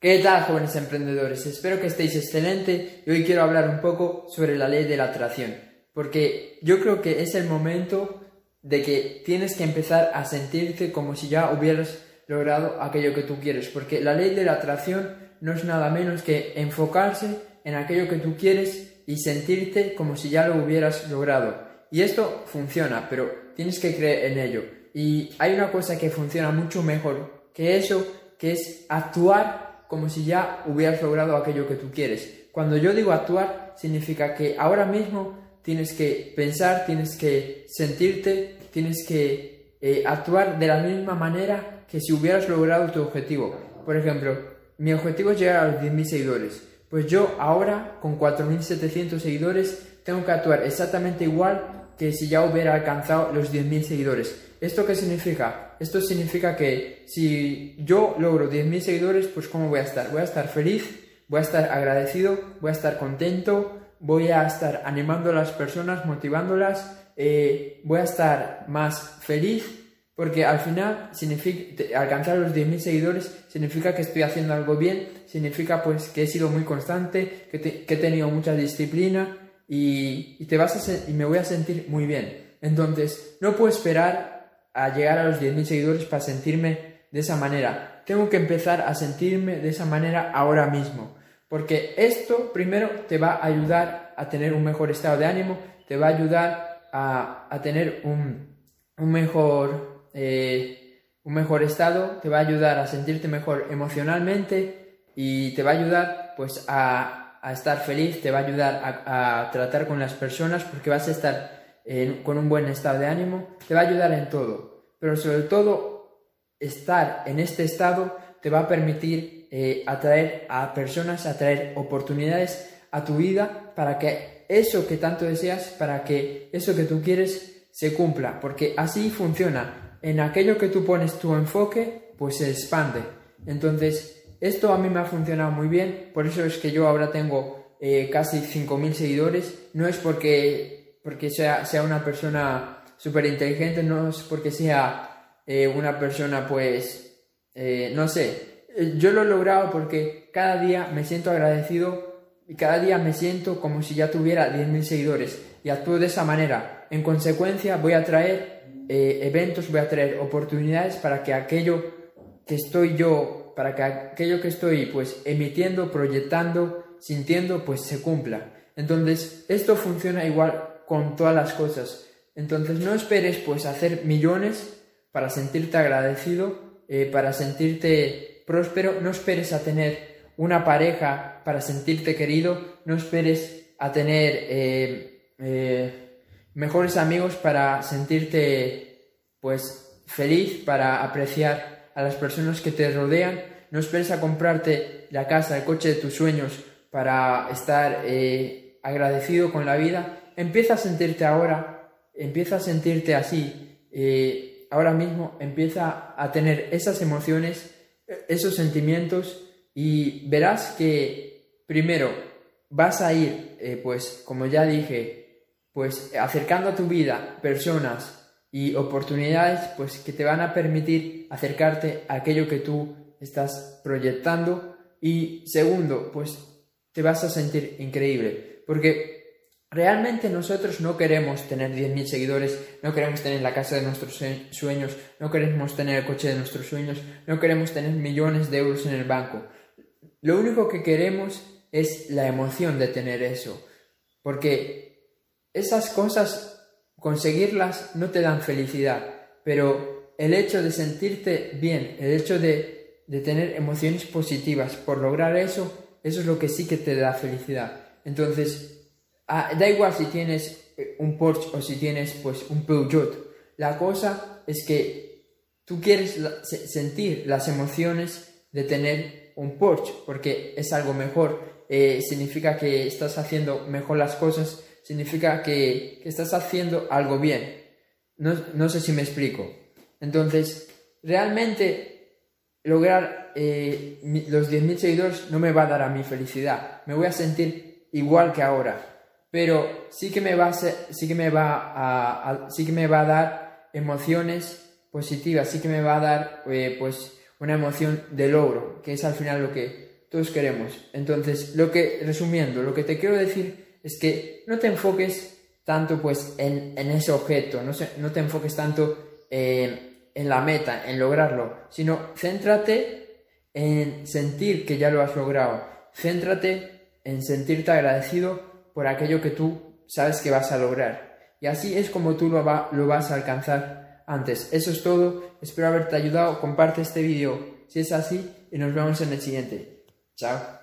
¿Qué tal jóvenes emprendedores? Espero que estéis excelente y hoy quiero hablar un poco sobre la ley de la atracción, porque yo creo que es el momento de que tienes que empezar a sentirte como si ya hubieras logrado aquello que tú quieres, porque la ley de la atracción no es nada menos que enfocarse en aquello que tú quieres y sentirte como si ya lo hubieras logrado. Y esto funciona, pero tienes que creer en ello. Y hay una cosa que funciona mucho mejor que eso, que es actuar como si ya hubieras logrado aquello que tú quieres. Cuando yo digo actuar, significa que ahora mismo tienes que pensar, tienes que sentirte, tienes que eh, actuar de la misma manera que si hubieras logrado tu objetivo. Por ejemplo, mi objetivo es llegar a los 10.000 seguidores. Pues yo ahora, con 4.700 seguidores, tengo que actuar exactamente igual que si ya hubiera alcanzado los 10.000 seguidores. ¿Esto qué significa? Esto significa que si yo logro 10.000 seguidores, pues ¿cómo voy a estar? Voy a estar feliz, voy a estar agradecido, voy a estar contento, voy a estar animando a las personas, motivándolas, eh, voy a estar más feliz, porque al final significa, alcanzar los 10.000 seguidores significa que estoy haciendo algo bien, significa pues que he sido muy constante, que, he tenido mucha disciplina y, te vas y me voy a sentir muy bien. Entonces, no puedo esperar a llegar a los 10.000 seguidores para sentirme de esa manera. Tengo que empezar a sentirme de esa manera ahora mismo. Porque esto primero te va a ayudar a tener un mejor estado de ánimo, te va a ayudar a, tener un, mejor, eh, un mejor estado, te va a ayudar a sentirte mejor emocionalmente y te va a ayudar pues a, estar feliz, te va a ayudar a, a tratar con las personas porque vas a estar con un buen estado de ánimo, te va a ayudar en todo. Pero sobre todo, estar en este estado te va a permitir eh, atraer a personas, atraer oportunidades a tu vida para que eso que tanto deseas, para que eso que tú quieres se cumpla. Porque así funciona. En aquello que tú pones tu enfoque, pues se expande. Entonces, esto a mí me ha funcionado muy bien. Por eso es que yo ahora tengo eh, casi 5.000 seguidores. No es porque porque sea, sea una persona súper inteligente, no es porque sea eh, una persona, pues, eh, no sé, eh, yo lo he logrado porque cada día me siento agradecido y cada día me siento como si ya tuviera 10.000 seguidores y actúo de esa manera. En consecuencia, voy a traer eventos, voy a traer oportunidades para que aquello que estoy yo, para que aquello que estoy pues emitiendo, proyectando, sintiendo, pues se cumpla. Entonces, esto funciona igual con todas las cosas. Entonces no esperes pues hacer millones para sentirte agradecido, eh, para sentirte próspero, no esperes a tener una pareja para sentirte querido, no esperes a tener eh, eh, mejores amigos para sentirte pues feliz, para apreciar a las personas que te rodean, no esperes a comprarte la casa, el coche de tus sueños para estar agradecido con la vida, empieza a sentirte ahora, empieza a sentirte así, eh, ahora mismo empieza a tener esas emociones, esos sentimientos y verás que primero vas a ir, eh, pues como ya dije, pues acercando a tu vida personas y oportunidades pues que te van a permitir acercarte a aquello que tú estás proyectando y segundo pues te vas a sentir increíble porque Realmente nosotros no queremos tener 10.000 seguidores, no queremos tener la casa de nuestros sueños, no queremos tener el coche de nuestros sueños, no queremos tener millones de euros en el banco. Lo único que queremos es la emoción de tener eso, porque esas cosas, conseguirlas no te dan felicidad, pero el hecho de sentirte bien, el hecho de, de tener emociones positivas por lograr eso, eso es lo que sí que te da felicidad. Entonces, Ah, da igual si tienes eh, un Porsche o si tienes pues un Peugeot. La cosa es que tú quieres sentir las emociones de tener un Porsche porque es algo mejor. Eh, significa que estás haciendo mejor las cosas, significa que, estás haciendo algo bien. No, sé si me explico. Entonces, realmente lograr eh, los 10.000 seguidores no me va a dar a mi felicidad. Me voy a sentir igual que ahora pero sí que me va a, sí que me va a, sí que me va a dar emociones positivas, sí que me va a dar eh, pues una emoción de logro, que es al final lo que, todos queremos. Entonces, lo que, resumiendo, lo que te quiero decir es que no te enfoques tanto pues en, ese objeto, no, no te enfoques tanto en la meta, en lograrlo, sino céntrate en sentir que ya lo has logrado, céntrate en sentirte agradecido por aquello que tú sabes que vas a lograr. Y así es como tú lo, vas a alcanzar antes. Eso es todo, espero haberte ayudado, comparte este vídeo si es así y nos vemos en el siguiente. Chao.